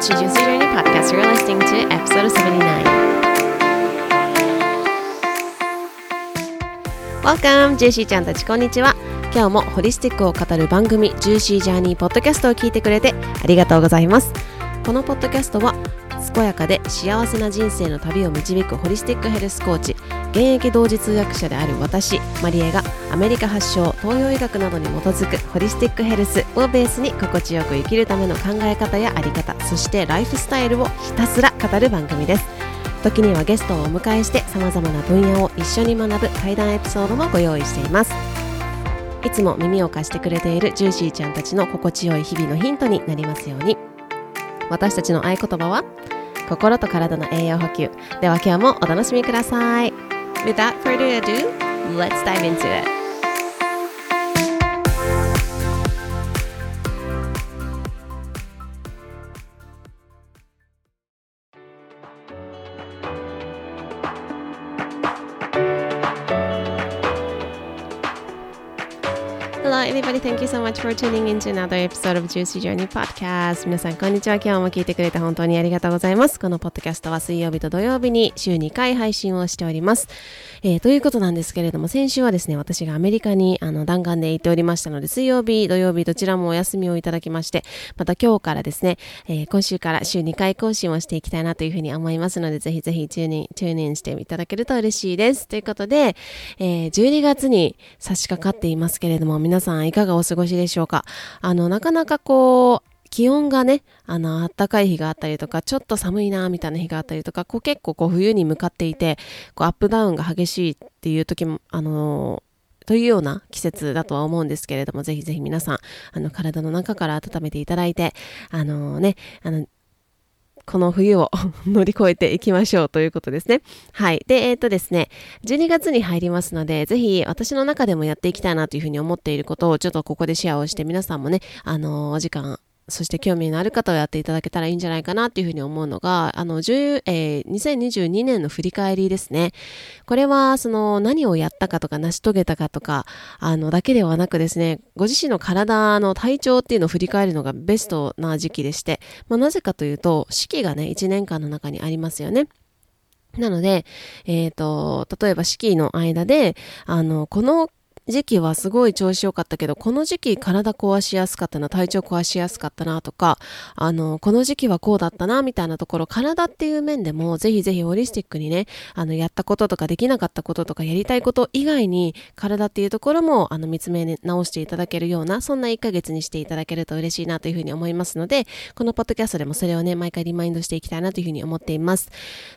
to Juicy Journey Podcast. You're listening to episode 79. Welcome! ジューシーちゃんたちこんにちは。今日もホリスティックを語る番組ジューシージャーニーポッドキャストを聞いてくれてありがとうございます。このポッドキャストは健やかで幸せな人生の旅を導くホリスティックヘルスコーチ現役同時通訳者である私マリエがアメリカ発祥東洋医学などに基づくホリスティックヘルスをベースに心地よく生きるための考え方やあり方そしてライフスタイルをひたすら語る番組です。時にはゲストをお迎えしてさまざまな分野を一緒に学ぶ対談エピソードもご用意しています。いつも耳を貸してくれているジューシーちゃんたちの心地よい日々のヒントになりますように。私たちの合言葉は心と体の栄養補給。では今日もお楽しみください。Without further ado, let's dive into it. So much for tuning in to another episode of Juicy Journey Podcast. 皆さん、こんにちは。今日も聞いてくれて本当にありがとうございます。このポッドキャストは水曜日と土曜日に週2回配信をしております。えー、ということなんですけれども、先週はですね、私がアメリカにあの弾丸で行っておりましたので、水曜日、土曜日、どちらもお休みをいただきまして、また今日からですね、えー、今週から週2回更新をしていきたいなというふうに思いますので、ぜひぜひチューニン、チューニンしていただけると嬉しいです。ということで、えー、12月に差し掛かっていますけれども、皆さんいかがお過ごしでしょうか。あの、なかなかこう、気温がね、あの、暖かい日があったりとか、ちょっと寒いな、みたいな日があったりとか、こう結構こう冬に向かっていて、こうアップダウンが激しいっていう時も、あのというような季節だとは思うんですけれども、ぜひぜひ皆さん、あの、体の中から温めていただいて、あのね、あの、この冬を 乗り越えていきましょうということですね。はい。で、えっ、ー、とですね、12月に入りますので、ぜひ私の中でもやっていきたいなというふうに思っていることをちょっとここでシェアをして皆さんもね、あの、お時間そして興味のある方をやっていただけたらいいんじゃないかなっていうふうに思うのが、あの、10えー、2022年の振り返りですね。これは、その、何をやったかとか、成し遂げたかとか、あの、だけではなくですね、ご自身の体の体調っていうのを振り返るのがベストな時期でして、まあ、なぜかというと、四季がね、1年間の中にありますよね。なので、えっ、ー、と、例えば四季の間で、あの、この時期はすごい調子良かったけど、この時期体壊しやすかったな、体調壊しやすかったなとか、あの、この時期はこうだったな、みたいなところ、体っていう面でも、ぜひぜひホリスティックにね、あの、やったこととかできなかったこととか、やりたいこと以外に、体っていうところも、あの、見つめ直していただけるような、そんな1ヶ月にしていただけると嬉しいなというふうに思いますので、このポッドキャストでもそれをね、毎回リマインドしていきたいなというふうに思っています。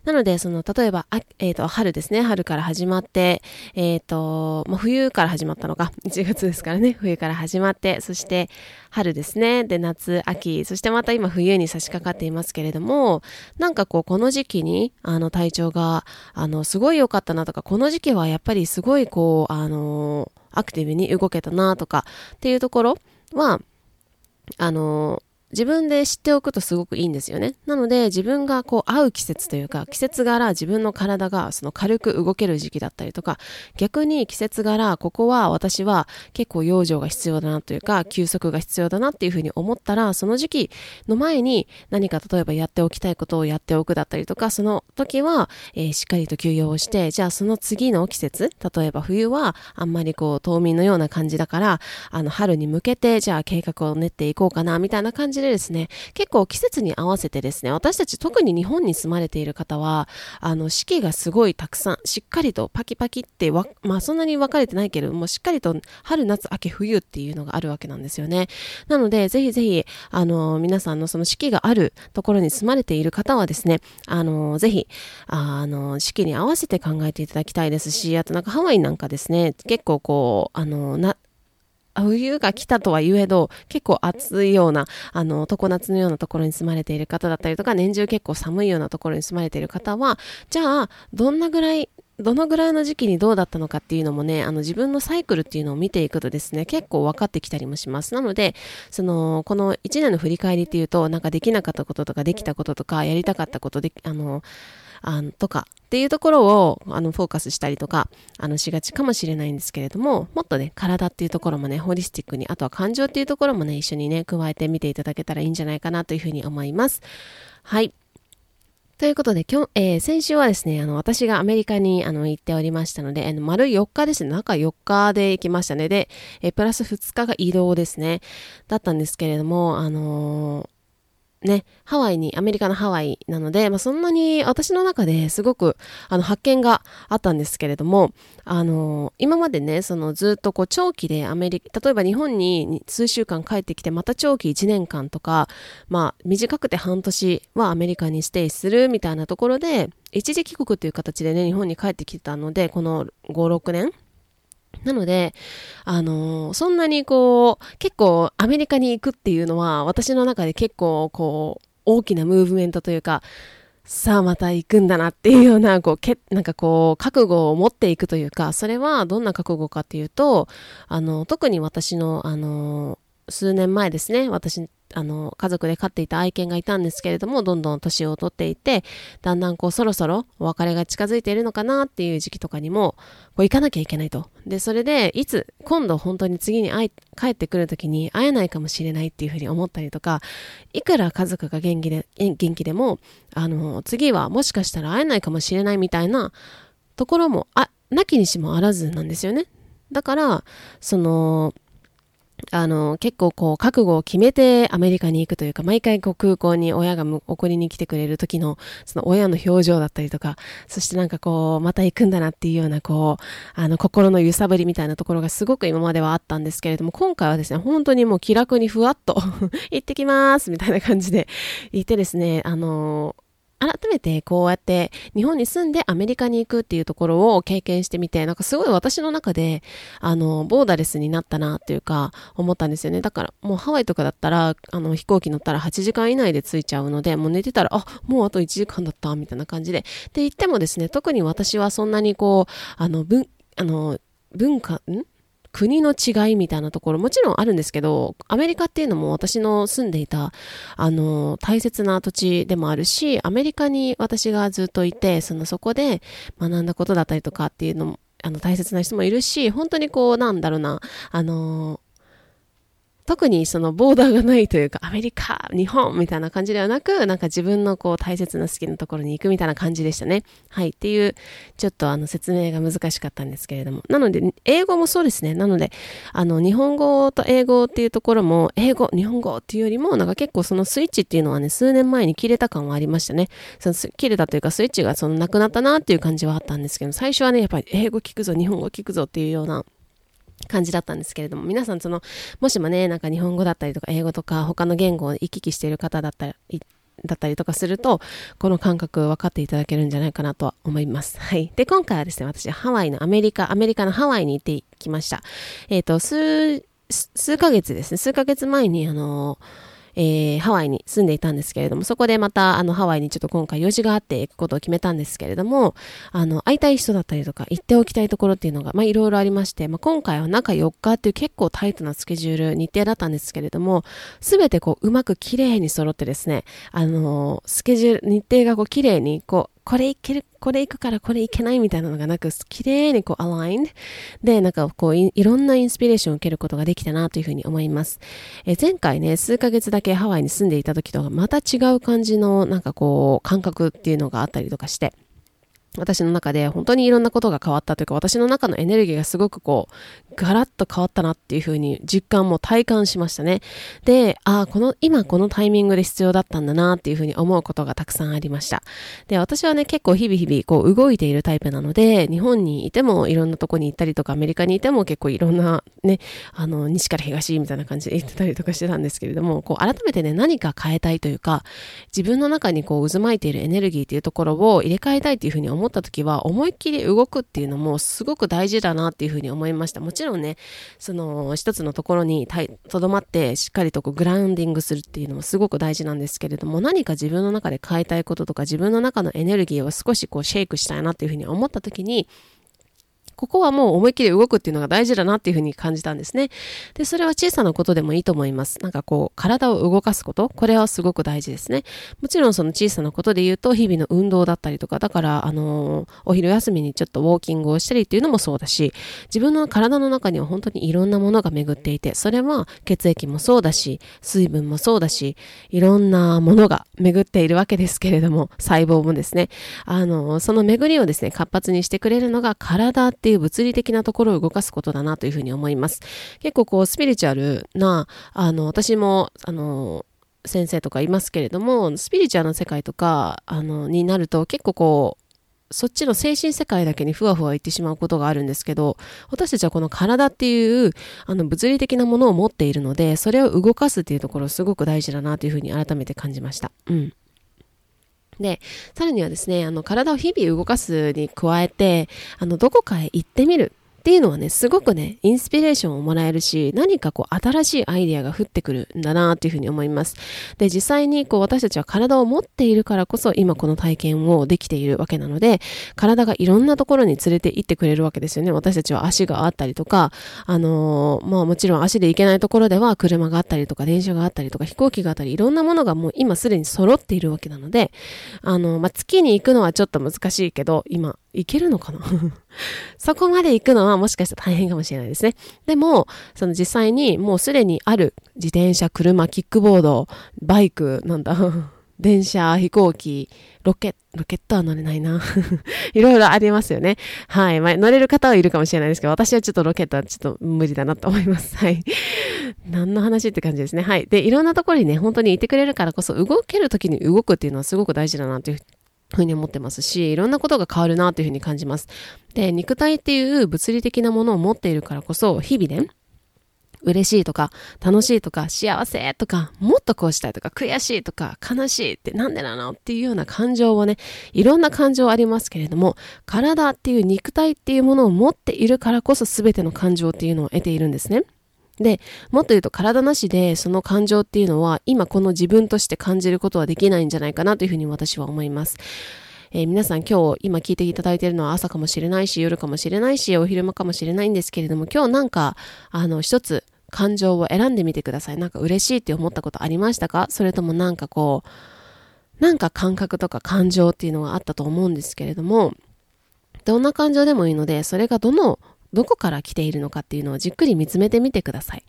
なので、その、例えば、あえっ、ー、と、春ですね、春から始まって、えっ、ー、と、まあ、冬から始まって始まったのが、1月ですからね、冬から始まって、そして春ですね、で夏、秋、そしてまた今冬に差し掛かっていますけれども、なんかこう、この時期に、あの、体調が、あの、すごい良かったなとか、この時期はやっぱりすごいこう、あの、アクティブに動けたなとか、っていうところは、あの、自分で知っておくとすごくいいんですよね。なので自分がこう合う季節というか季節柄自分の体がその軽く動ける時期だったりとか逆に季節柄ここは私は結構養生が必要だなというか休息が必要だなっていうふうに思ったらその時期の前に何か例えばやっておきたいことをやっておくだったりとかその時は、えー、しっかりと休養をしてじゃあその次の季節例えば冬はあんまりこう冬眠のような感じだからあの春に向けてじゃあ計画を練っていこうかなみたいな感じでですね、結構季節に合わせてですね、私たち特に日本に住まれている方は、あの、四季がすごいたくさん、しっかりとパキパキってわ、まあそんなに分かれてないけれども、しっかりと春、夏、秋、冬っていうのがあるわけなんですよね。なので、ぜひぜひ、あの、皆さんのその四季があるところに住まれている方はですね、あの、ぜひ、あの、四季に合わせて考えていただきたいですし、あとなんかハワイなんかですね、結構こう、あの、な、冬が来たとは言えど、結構暑いような、あの、常夏のようなところに住まれている方だったりとか、年中結構寒いようなところに住まれている方は、じゃあ、どんなぐらいどのぐらいの時期にどうだったのかっていうのもね、あの自分のサイクルっていうのを見ていくとですね、結構分かってきたりもします。なので、その、この1年の振り返りっていうと、なんかできなかったこととか、できたこととか、やりたかったことで、あの、あのとかっていうところをあのフォーカスしたりとかあのしがちかもしれないんですけれどももっとね体っていうところもねホリスティックにあとは感情っていうところもね一緒にね加えてみていただけたらいいんじゃないかなというふうに思いますはいということで、今日、えー、先週はですね、あの、私がアメリカに、あの、行っておりましたので、あの、丸4日ですね、中4日で行きましたね。で、えー、プラス2日が移動ですね、だったんですけれども、あのね、ハワイに、アメリカのハワイなので、まあ、そんなに私の中ですごくあの発見があったんですけれども、あの今までね、そのずっとこう長期でアメリカ、例えば日本に数週間帰ってきて、また長期1年間とか、まあ短くて半年はアメリカにステイするみたいなところで、一時帰国という形でね、日本に帰ってきてたので、この5、6年なので、あのー、そんなにこう、結構アメリカに行くっていうのは、私の中で結構こう、大きなムーブメントというか、さあまた行くんだなっていうような、こう、け、なんかこう、覚悟を持っていくというか、それはどんな覚悟かっていうと、あの、特に私の、あの、数年前ですね、私あの、家族で飼っていた愛犬がいたんですけれども、どんどん年を取っていて、だんだんこうそろそろお別れが近づいているのかなっていう時期とかにも、こう行かなきゃいけないと。で、それで、いつ、今度本当に次に会い、帰ってくる時に会えないかもしれないっていうふうに思ったりとか、いくら家族が元気で、元気でも、あの、次はもしかしたら会えないかもしれないみたいなところも、あ、なきにしもあらずなんですよね。だから、その、あの、結構こう、覚悟を決めてアメリカに行くというか、毎回こう空港に親が送りに来てくれる時の、その親の表情だったりとか、そしてなんかこう、また行くんだなっていうような、こう、あの、心の揺さぶりみたいなところがすごく今まではあったんですけれども、今回はですね、本当にもう気楽にふわっと 行ってきますみたいな感じで行ってですね、あの、改めてこうやって日本に住んでアメリカに行くっていうところを経験してみて、なんかすごい私の中で、あの、ボーダレスになったなっていうか思ったんですよね。だからもうハワイとかだったら、あの飛行機乗ったら8時間以内で着いちゃうので、もう寝てたら、あ、もうあと1時間だったみたいな感じで。って言ってもですね、特に私はそんなにこう、あの、文、あの、文化、ん？国の違いみたいなところもちろんあるんですけど、アメリカっていうのも私の住んでいた、あの、大切な土地でもあるし、アメリカに私がずっといて、そのそこで学んだことだったりとかっていうのも、あの、大切な人もいるし、本当にこう、なんだろうな、あの、特にそのボーダーがないというか、アメリカ、日本みたいな感じではなく、なんか自分のこう大切な好きなところに行くみたいな感じでしたね。はい。っていう、ちょっとあの説明が難しかったんですけれども。なので、英語もそうですね。なので、あの、日本語と英語っていうところも、英語、日本語っていうよりも、なんか結構そのスイッチっていうのはね、数年前に切れた感はありましたね。その切れたというか、スイッチがそのなくなったなっていう感じはあったんですけど、最初はね、やっぱり英語聞くぞ、日本語聞くぞっていうような、感じだったんですけれども、皆さんその、もしもね、なんか日本語だったりとか英語とか他の言語を行き来している方だったり、だったりとかすると、この感覚分かっていただけるんじゃないかなとは思います。はい。で、今回はですね、私、ハワイのアメリカ、アメリカのハワイに行ってきました。えっ、ー、と、数、数ヶ月ですね、数ヶ月前に、あのーえー、ハワイに住んでいたんですけれども、そこでまた、あの、ハワイにちょっと今回用事があって行くことを決めたんですけれども、あの、会いたい人だったりとか、行っておきたいところっていうのが、ま、いろいろありまして、まあ、今回は中4日っていう結構タイトなスケジュール、日程だったんですけれども、すべてこう、うまく綺麗に揃ってですね、あの、スケジュール、日程がこう、綺麗に、こう、これいける、これいくからこれいけないみたいなのがなく、綺麗にこう、アラインで、なんかこうい、いろんなインスピレーションを受けることができたなというふうに思います。え前回ね、数ヶ月だけハワイに住んでいた時とはまた違う感じの、なんかこう、感覚っていうのがあったりとかして、私の中で本当にいろんなことが変わったというか、私の中のエネルギーがすごくこう、ガラッと変わったなっていうふうに実感も体感しましたね。で、ああ、この、今このタイミングで必要だったんだなっていうふうに思うことがたくさんありました。で、私はね、結構日々日々こう動いているタイプなので、日本にいてもいろんなとこに行ったりとか、アメリカにいても結構いろんなね、あの、西から東みたいな感じで行ってたりとかしてたんですけれども、こう改めてね、何か変えたいというか、自分の中にこう渦巻いているエネルギーっていうところを入れ替えたいというふうに思思った時は思いっきり動くっていうのもすごく大事だなっていうふうに思いました。もちろんねその一つのところにとどまってしっかりとこうグラウンディングするっていうのもすごく大事なんですけれども何か自分の中で変えたいこととか自分の中のエネルギーを少しこうシェイクしたいなっていうふうに思った時にここはもう思いっきり動くっていうのが大事だなっていうふうに感じたんですね。で、それは小さなことでもいいと思います。なんかこう、体を動かすこと、これはすごく大事ですね。もちろんその小さなことで言うと、日々の運動だったりとか、だから、あのー、お昼休みにちょっとウォーキングをしたりっていうのもそうだし、自分の体の中には本当にいろんなものが巡っていて、それは血液もそうだし、水分もそうだし、いろんなものが巡っているわけですけれども、細胞もですね、あのー、その巡りをですね、活発にしてくれるのが体っていう物理的なところを動かすことだなというふうに思います。結構こうスピリチュアルな、あの、私も、あの、先生とかいますけれども、スピリチュアルな世界とか、あの、になると結構こう、そっちの精神世界だけにふわふわ言ってしまうことがあるんですけど、私たちはこの体っていう、あの、物理的なものを持っているので、それを動かすっていうところすごく大事だなというふうに改めて感じました。うん。で、さらにはですね、あの、体を日々動かすに加えて、あの、どこかへ行ってみる。っていうのはね、すごくね、インスピレーションをもらえるし、何かこう新しいアイディアが降ってくるんだなっていうふうに思います。で、実際にこう私たちは体を持っているからこそ今この体験をできているわけなので、体がいろんなところに連れて行ってくれるわけですよね。私たちは足があったりとか、あのー、まあもちろん足で行けないところでは車があったりとか電車があったりとか飛行機があったりいろんなものがもう今すでに揃っているわけなので、あのー、まあ月に行くのはちょっと難しいけど、今行けるのかな？そこまで行くのはもしかしたら大変かもしれないですね。でも、その実際にもうすでにある自転車、車、キックボード、バイク、なんだ、電車、飛行機、ロケット、ロケットは乗れないな。いろいろありますよね。はい。まあ、乗れる方はいるかもしれないですけど、私はちょっとロケットはちょっと無理だなと思います。はい。何の話って感じですね。はい。で、いろんなところにね、本当にいてくれるからこそ、動ける時に動くっていうのはすごく大事だなというふうに思ってますし、いろんなことが変わるなというふうに感じます。で、肉体っていう物理的なものを持っているからこそ、日々ね、嬉しいとか、楽しいとか、幸せとか、もっとこうしたいとか、悔しいとか、悲しいってなんでなのっていうような感情をね、いろんな感情ありますけれども、体っていう肉体っていうものを持っているからこそ全ての感情っていうのを得ているんですね。で、もっと言うと体なしでその感情っていうのは今この自分として感じることはできないんじゃないかなというふうに私は思います。えー、皆さん今日今聞いていただいているのは朝かもしれないし夜かもしれないしお昼間かもしれないんですけれども今日なんかあの一つ感情を選んでみてください。なんか嬉しいって思ったことありましたか？それともなんかこうなんか感覚とか感情っていうのがあったと思うんですけれどもどんな感情でもいいのでそれがどのどこから来ているのかっていうのをじっくり見つめてみてください。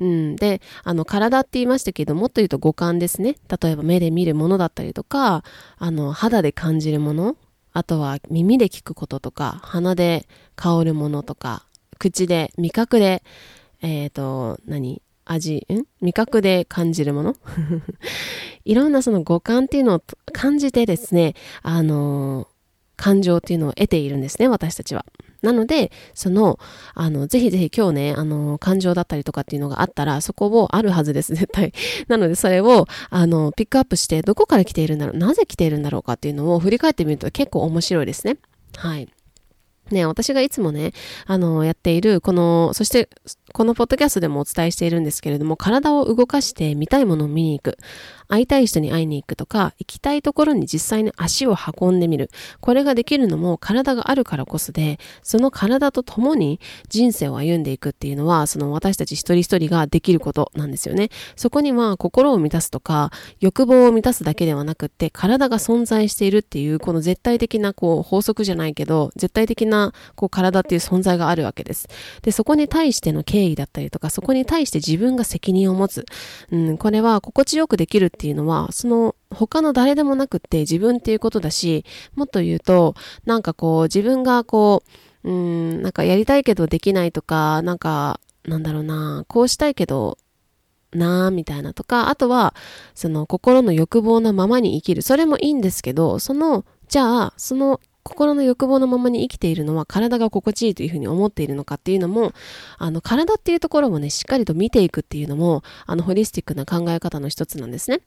うん、で、あの、体って言いましたけど、もっと言うと五感ですね。例えば目で見るものだったりとか、あの、肌で感じるもの、あとは耳で聞くこととか、鼻で香るものとか、口で、味覚で、えっ、ー、と、何味、ん？味覚で感じるもの？いろんなその五感っていうのを感じてですね、あの感情っていうのを得ているんですね、私たちは。なので、その、あの、ぜひぜひ今日ね、あの、感情だったりとかっていうのがあったら、そこをあるはずです、絶対。なので、それを、あの、ピックアップして、どこから来ているんだろう、なぜ来ているんだろうかっていうのを振り返ってみると結構面白いですね。はい。ね、私がいつもね、あの、やっている、この、そして、このポッドキャストでもお伝えしているんですけれども、体を動かして見たいものを見に行く。会いたい人に会いに行くとか、行きたいところに実際に足を運んでみる。これができるのも体があるからこそで、その体と共に人生を歩んでいくっていうのは、その私たち一人一人ができることなんですよね。そこには心を満たすとか、欲望を満たすだけではなくって、体が存在しているっていう、この絶対的なこう法則じゃないけど、絶対的なこう体っていう存在があるわけです。で、そこに対しての敬意だったりとか、そこに対して自分が責任を持つ。うん、これは心地よくできるっていうのは、その他の誰でもなくって自分っていうことだし、もっと言うと、なんかこう自分がこう、うん、なんかやりたいけどできないとか、なんか、なんだろうな、こうしたいけど、なーみたいなとか、あとは、その心の欲望のままに生きる。それもいいんですけど、その、じゃあ、その心の欲望のままに生きているのは体が心地いいというふうに思っているのかっていうのも、あの、体っていうところもね、しっかりと見ていくっていうのも、あの、ホリスティックな考え方の一つなんですね。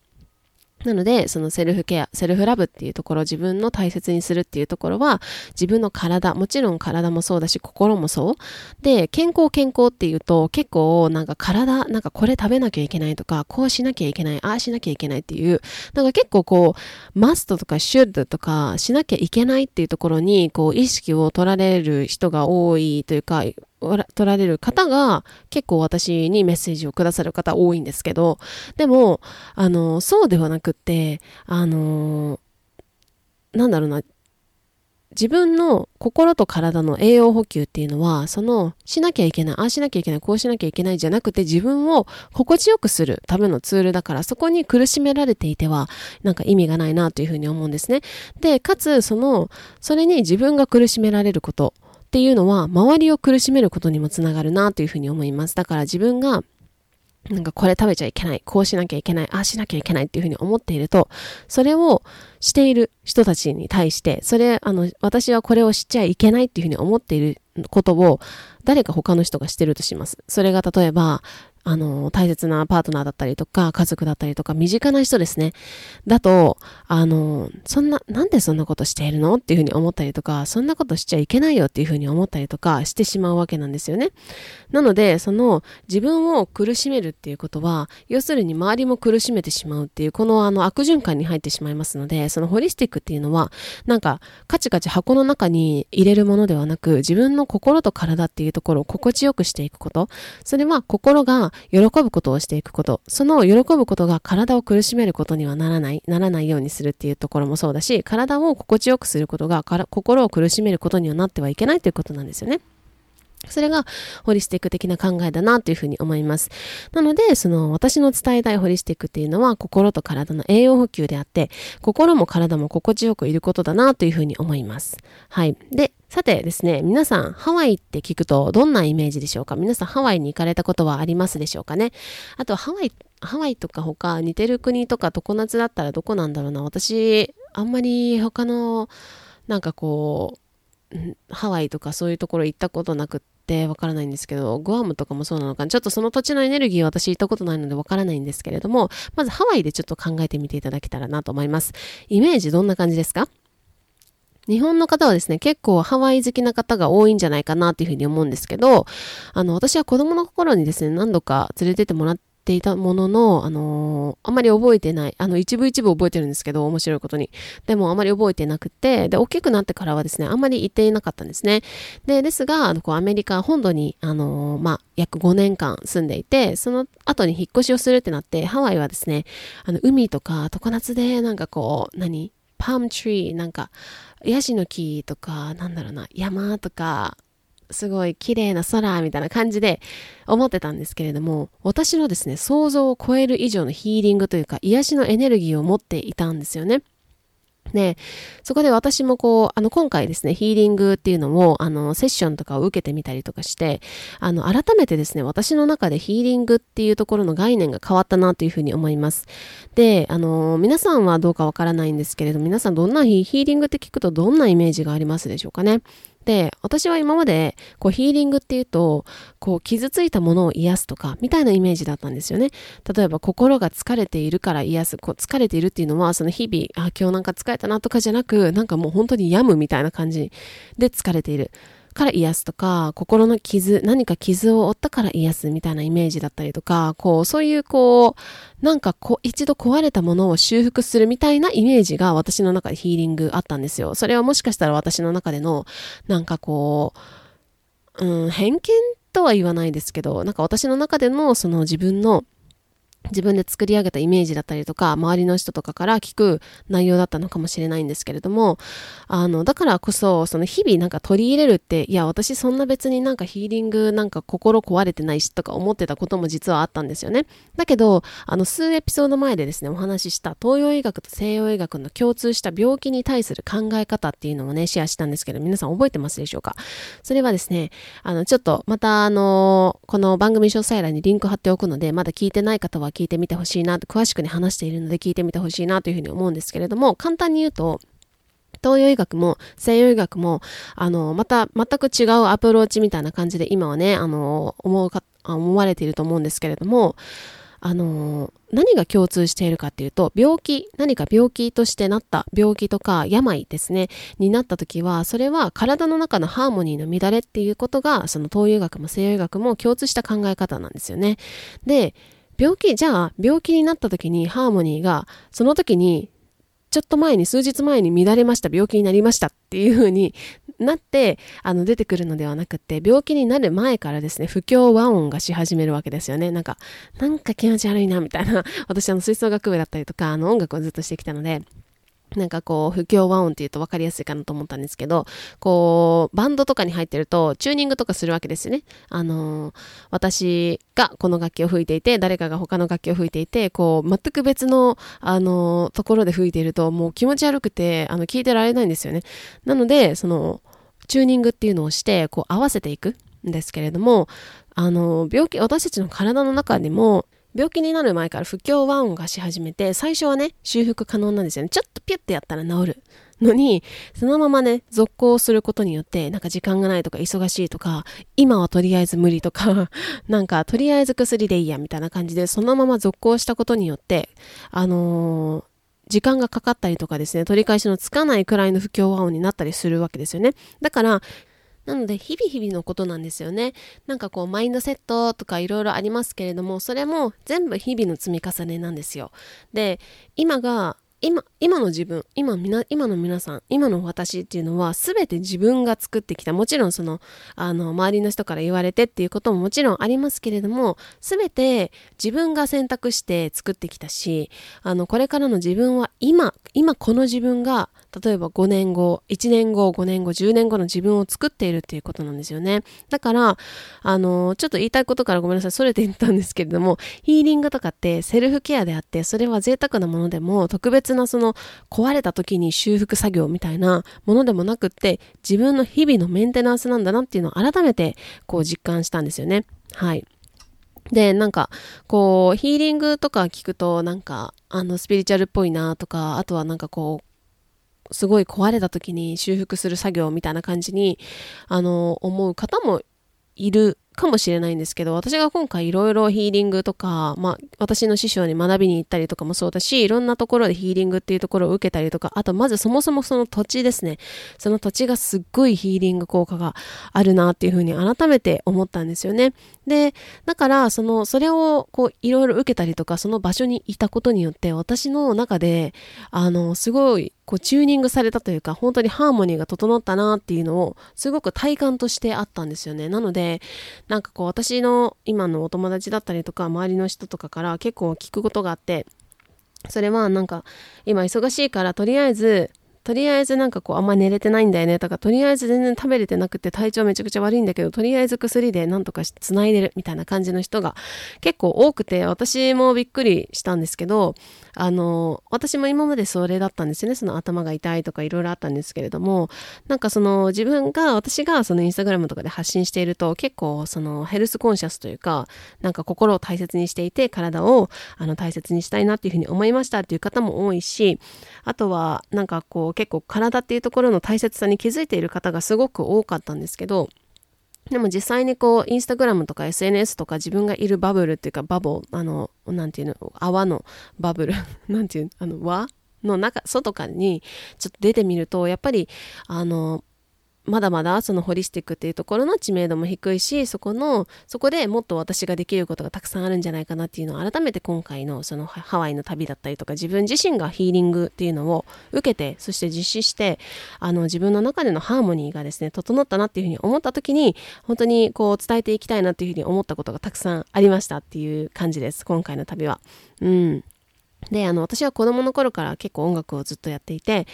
なので、そのセルフケア、セルフラブっていうところ、自分の大切にするっていうところは、自分の体、もちろん体もそうだし、心もそう。で、健康健康っていうと、結構なんか体、なんかこれ食べなきゃいけないとか、こうしなきゃいけない、ああしなきゃいけないっていう、なんか結構こう、マストとかシュッドとかしなきゃいけないっていうところに、こう、意識を取られる人が多いというか、取られる方が結構私にメッセージをくださる方多いんですけど、でも、あの、そうではなくって、あの、なんだろうな、自分の心と体の栄養補給っていうのは、その、しなきゃいけない、ああしなきゃいけない、こうしなきゃいけないじゃなくて、自分を心地よくするためのツールだから、そこに苦しめられていては、なんか意味がないなというふうに思うんですね。で、かつ、その、それに自分が苦しめられること、っていうのは周りを苦しめることにもつながるなというふうに思います。だから自分がなんかこれ食べちゃいけない、こうしなきゃいけない、ああしなきゃいけないっていうふうに思っていると、それをしている人たちに対して、それ、あの、私はこれをしちゃいけないっていうふうに思っていることを、誰か他の人がしてるとします。それが例えば、あの、大切なパートナーだったりとか、家族だったりとか、身近な人ですね。だと、あの、そんな、なんでそんなことしているのっていうふうに思ったりとか、そんなことしちゃいけないよっていうふうに思ったりとかしてしまうわけなんですよね。なので、その、自分を苦しめるっていうことは、要するに周りも苦しめてしまうっていう、このあの悪循環に入ってしまいますので、そのホリスティックっていうのは、なんか、カチカチ箱の中に入れるものではなく、自分の心と体っていうところを心地よくしていくこと。それは心が喜ぶことをしていくこと。その喜ぶことが体を苦しめることにはならない、ならないようにするっていうところもそうだし、体を心地よくすることが心を苦しめることにはなってはいけないということなんですよね。それがホリスティック的な考えだなというふうに思います。なので、その私の伝えたいホリスティックっていうのは心と体の栄養補給であって、心も体も心地よくいることだなというふうに思います。はい。で、さてですね、皆さん、ハワイって聞くとどんなイメージでしょうか？皆さん、ハワイに行かれたことはありますでしょうかね？あと、ハワイ、ハワイとか他似てる国とか常夏だったらどこなんだろうな？私、あんまり他の、なんかこう、ハワイとかそういうところ行ったことなくってわからないんですけど、グアムとかもそうなのかな？ちょっとその土地のエネルギー私行ったことないのでわからないんですけれども、まずハワイでちょっと考えてみていただけたらなと思います。イメージどんな感じですか？日本の方はですね、結構ハワイ好きな方が多いんじゃないかなっていうふうに思うんですけど、あの、私は子供の頃にですね、何度か連れてってもらっていたものの、あのー、あまり覚えてない。あの、一部一部覚えてるんですけど、面白いことに。でも、あまり覚えてなくて、で、大きくなってからはですね、あまり行っていなかったんですね。で、ですが、あの、こう、アメリカ本土に、あのー、まあ、約5年間住んでいて、その後に引っ越しをするってなって、ハワイはですね、あの、海とか、常夏で、なんかこう、何パームツリー、なんか、ヤシの木とか、なんだろうな、山とか、すごい綺麗な空みたいな感じで思ってたんですけれども、私のですね、想像を超える以上のヒーリングというか、癒しのエネルギーを持っていたんですよね。で、そこで私もこう、あの、今回ですね、ヒーリングっていうのも、あの、セッションとかを受けてみたりとかして、あの、改めてですね、私の中でヒーリングっていうところの概念が変わったなというふうに思います。で、あの、皆さんはどうかわからないんですけれど、皆さんどんなヒーリングって聞くとどんなイメージがありますでしょうかね。で、私は今まで、こう、ヒーリングっていうと、こう、傷ついたものを癒すとか、みたいなイメージだったんですよね。例えば、心が疲れているから癒す。こう、疲れているっていうのは、その日々、あ、今日なんか疲れたなとかじゃなく、なんかもう本当に病むみたいな感じで疲れている。から癒すとか、心の傷、何か傷を負ったから癒すみたいなイメージだったりとか、こう、そういうこう、なんかこう、一度壊れたものを修復するみたいなイメージが私の中でヒーリングあったんですよ。それはもしかしたら私の中での、なんかこう、うん、偏見とは言わないですけど、なんか私の中でのその自分の自分で作り上げたイメージだったりとか、周りの人とかから聞く内容だったのかもしれないんですけれども、あの、だからこそ、その日々なんか取り入れるって、いや、私そんな別になんかヒーリングなんか心壊れてないしとか思ってたことも実はあったんですよね。だけど、あの、数エピソード前でですね、お話しした東洋医学と西洋医学の共通した病気に対する考え方っていうのをね、シェアしたんですけど、皆さん覚えてますでしょうか？それはですね、あの、ちょっとまたあの、この番組詳細欄にリンク貼っておくので、まだ聞いてない方は聞いてみてほしいな詳しくね、話しているので聞いてみてほしいなというふうに思うんですけれども、簡単に言うと、東洋医学も西洋医学も、あの、また全く違うアプローチみたいな感じで今はね、あの、思うか、思われていると思うんですけれども、あの何が共通しているかっていうと病気何か病気としてなった病気とか病ですねになった時はそれは体の中のハーモニーの乱れっていうことがその東洋医学も西洋医学も共通した考え方なんですよね。で病気じゃあ病気になった時にハーモニーがその時にちょっと前に数日前に乱れました病気になりましたっていう風になってあの出てくるのではなくて病気になる前からですね不協和音がし始めるわけですよね。なんかなんか気持ち悪いなみたいな。私あの吹奏楽部だったりとかあの音楽をずっとしてきたので。なんかこう、不協和音っていうと分かりやすいかなと思ったんですけど、こう、バンドとかに入ってると、チューニングとかするわけですよね。あのー、私がこの楽器を吹いていて、誰かが他の楽器を吹いていて、こう、全く別の、あのー、ところで吹いていると、もう気持ち悪くて、あの、聞いてられないんですよね。なので、その、チューニングっていうのをして、こう、合わせていくんですけれども、あのー、病気、私たちの体の中にも、病気になる前から不協和音がし始めて、最初はね、修復可能なんですよね。ちょっとピュッてやったら治る。のに、そのままね、続行することによって、なんか時間がないとか忙しいとか、今はとりあえず無理とか、なんかとりあえず薬でいいやみたいな感じで、そのまま続行したことによって、あのー時間がかかったりとかですね、取り返しのつかないくらいの不協和音になったりするわけですよね。だから、なので、日々日々のことなんですよね。なんかこう、マインドセットとかいろいろありますけれども、それも全部日々の積み重ねなんですよ。で、今が今、今の自分、今今の皆さん、今の私っていうのは全て自分が作ってきた。もちろんその、あの、周りの人から言われてっていうことももちろんありますけれども、全て自分が選択して作ってきたし、あの、これからの自分は今、今この自分が例えば5年後、1年後、5年後、10年後の自分を作っているっていうことなんですよね。だから、あの、ちょっと言いたいことからごめんなさい、それて言ったんですけれども、ヒーリングとかってセルフケアであって、それは贅沢なものでも、特別なその壊れた時に修復作業みたいなものでもなくって、自分の日々のメンテナンスなんだなっていうのを改めてこう実感したんですよね。はい。で、なんか、こう、ヒーリングとか聞くと、なんか、あの、スピリチュアルっぽいなとか、あとはなんかこう、すごい壊れた時に修復する作業みたいな感じに、あの、思う方もいるかもしれないんですけど、私が今回いろいろヒーリングとか、まあ、私の師匠に学びに行ったりとかもそうだし、いろんなところでヒーリングっていうところを受けたりとか、あとまずそもそもその土地ですね。その土地がすっごいヒーリング効果があるなっていうふうに改めて思ったんですよね。で、だから、その、それをこう、いろいろ受けたりとか、その場所にいたことによって、私の中で、あの、すごい、こうチューニングされたというか、本当にハーモニーが整ったなっていうのを、すごく体感としてあったんですよね。なので、なんかこう、私の今のお友達だったりとか、周りの人とかから結構聞くことがあって、それはなんか、今忙しいから、とりあえず、とりあえずなんかこうあんま寝れてないんだよねとか、とりあえず全然食べれてなくて体調めちゃくちゃ悪いんだけど、とりあえず薬でなんとか繋いでるみたいな感じの人が結構多くて、私もびっくりしたんですけど、あの、私も今までそれだったんですよね。その頭が痛いとかいろいろあったんですけれども、なんかその自分が、私がそのインスタグラムとかで発信していると結構そのヘルスコンシャスというか、なんか心を大切にしていて体をあの大切にしたいなっていうふうに思いましたっていう方も多いし、あとはなんかこう結構体っていうところの大切さに気づいている方がすごく多かったんですけど、でも実際にこう、インスタグラムとか SNS とか自分がいるバブルっていうか、バボ、あの、何ていうの、泡のバブル、何ていうあの、輪の中、外からにちょっと出てみると、やっぱり、あの、まだまだそのホリスティックっていうところの知名度も低いし、そこの、そこでもっと私ができることがたくさんあるんじゃないかなっていうのを改めて今回のそのハワイの旅だったりとか自分自身がヒーリングっていうのを受けて、そして実施して、あの自分の中でのハーモニーがですね、整ったなっていうふうに思った時に、本当にこう伝えていきたいなっていうふうに思ったことがたくさんありましたっていう感じです。今回の旅は。うん。で、あの、私は子供の頃から結構音楽をずっとやっていて、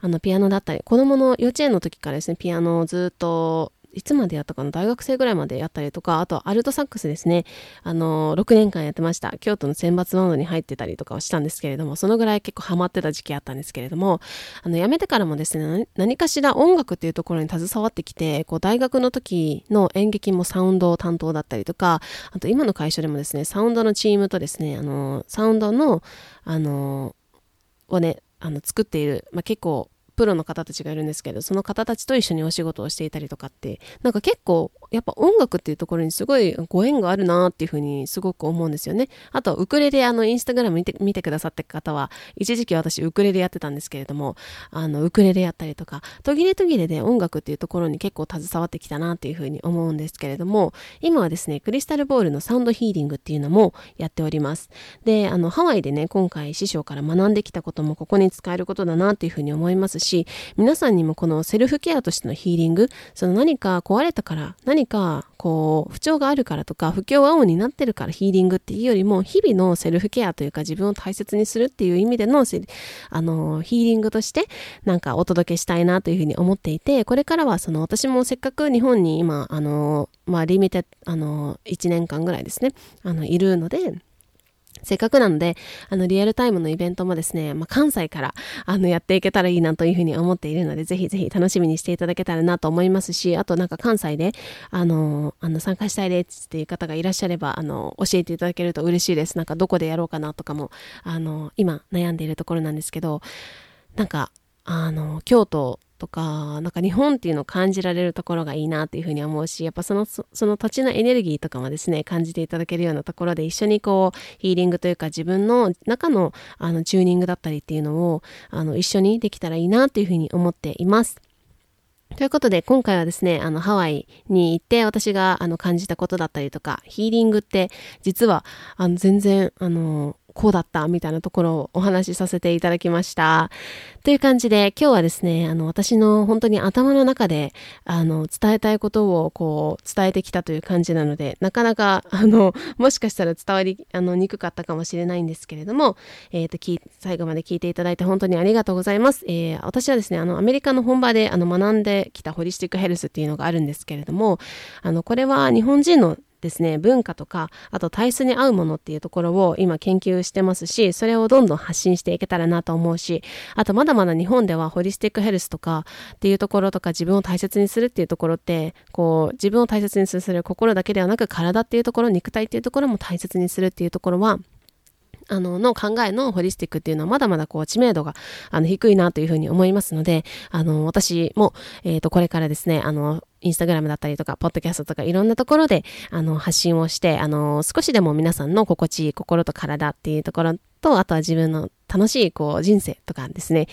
あの、ピアノだったり、子供の幼稚園の時からですね、ピアノをずっと、いつまでやったかな大学生ぐらいまでやったりとか、あとアルトサックスですね。あの、6年間やってました。京都の選抜バンドに入ってたりとかをしたんですけれども、そのぐらい結構ハマってた時期あったんですけれども、あの、辞めてからもですね、何かしら音楽っていうところに携わってきて、こう、大学の時の演劇もサウンド担当だったりとか、あと今の会社でもですね、サウンドのチームとですね、あの、サウンドの、あの、をね、あの、作っている、まあ、結構、プロの方たちがいるんですけど、その方たちと一緒にお仕事をしていたりとかって、なんか結構やっぱ音楽っていうところにすごいご縁があるなっていうふうにすごく思うんですよね。あと、ウクレレ、あの、インスタグラム見て見てくださった方は、一時期私ウクレレやってたんですけれども、あの、ウクレレやったりとか、途切れ途切れで音楽っていうところに結構携わってきたなっていうふうに思うんですけれども、今はですね、クリスタルボールのサウンドヒーリングっていうのもやっております。で、あの、ハワイでね、今回師匠から学んできたこともここに使えることだなっていうふうに思いますし、皆さんにもこのセルフケアとしてのヒーリング、その何か壊れたから、何何かこう、不調があるからとか、不協和音になってるからヒーリングっていうよりも、日々のセルフケアというか自分を大切にするっていう意味での、あの、ヒーリングとして、なんかお届けしたいなというふうに思っていて、これからはその、私もせっかく日本に今、あの、まあ、リミテあの、1年間ぐらいですね、あの、いるので、せっかくなので、あの、リアルタイムのイベントもですね、まあ、関西から、あの、やっていけたらいいなというふうに思っているので、ぜひぜひ楽しみにしていただけたらなと思いますし、あとなんか関西で、あの、あの、参加したいですっていう方がいらっしゃれば、あの、教えていただけると嬉しいです。なんかどこでやろうかなとかも、あの、今悩んでいるところなんですけど、なんか、あの、京都とか、なんか日本っていうのを感じられるところがいいなっていうふうに思うし、やっぱその、その土地のエネルギーとかもですね、感じていただけるようなところで一緒にこう、ヒーリングというか自分の中のあのチューニングだったりっていうのを、あの、一緒にできたらいいなっていうふうに思っています。ということで、今回はですね、あの、ハワイに行って私が、あの、感じたことだったりとか、ヒーリングって、実は、あの、全然、あの、こうだったみたいなところをお話しさせていただきました。という感じで今日はですね、あの私の本当に頭の中であの伝えたいことをこう伝えてきたという感じなので、なかなかあのもしかしたら伝わりあのにくかったかもしれないんですけれども、えっ、ー、と最後まで聞いていただいて本当にありがとうございます。えー、私はですね、あのアメリカの本場であの学んできたホリスティックヘルスっていうのがあるんですけれども、あのこれは日本人のですね、文化とか、あと体質に合うものっていうところを今研究してますし、それをどんどん発信していけたらなと思うし、あとまだまだ日本ではホリスティックヘルスとかっていうところとか自分を大切にするっていうところって、こう自分を大切にする心だけではなく体っていうところ、肉体っていうところも大切にするっていうところは、あの、の考えのホリスティックっていうのはまだまだこう知名度があの低いなというふうに思いますので、あの、私も、えっ、ー、と、これからですね、あの、インスタグラムだったりとか、ポッドキャストとかいろんなところで、あの、発信をして、あの、少しでも皆さんの心地いい心と体っていうところと、あとは自分の楽しい、こう、人生とかですね、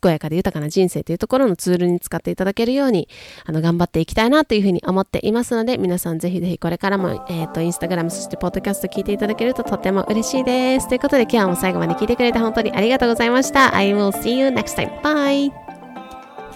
健やかで豊かな人生というところのツールに使っていただけるように、あの、頑張っていきたいなというふうに思っていますので、皆さんぜひぜひこれからも、えっ、ー、と、インスタグラム、そしてポッドキャスト聞いていただけるととっても嬉しいです。ということで、今日はもう最後まで聞いてくれて本当にありがとうございました。I will see you next time. Bye!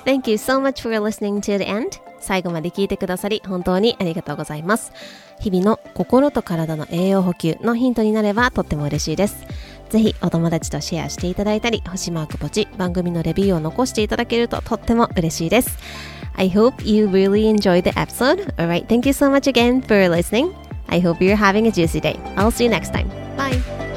Thank you so much for listening to the end. 最後まで聞いてくださり本当にありがとうございます。日々の心と体の栄養補給のヒントになればとっても嬉しいです。ぜひお友達とシェアしていただいたり、星マークポチ、番組のレビューを残していただけるととっても嬉しいです。I hope you really enjoyed the episode. Alright, thank you so much again for listening. I hope you're having a juicy day. I'll see you next time. Bye.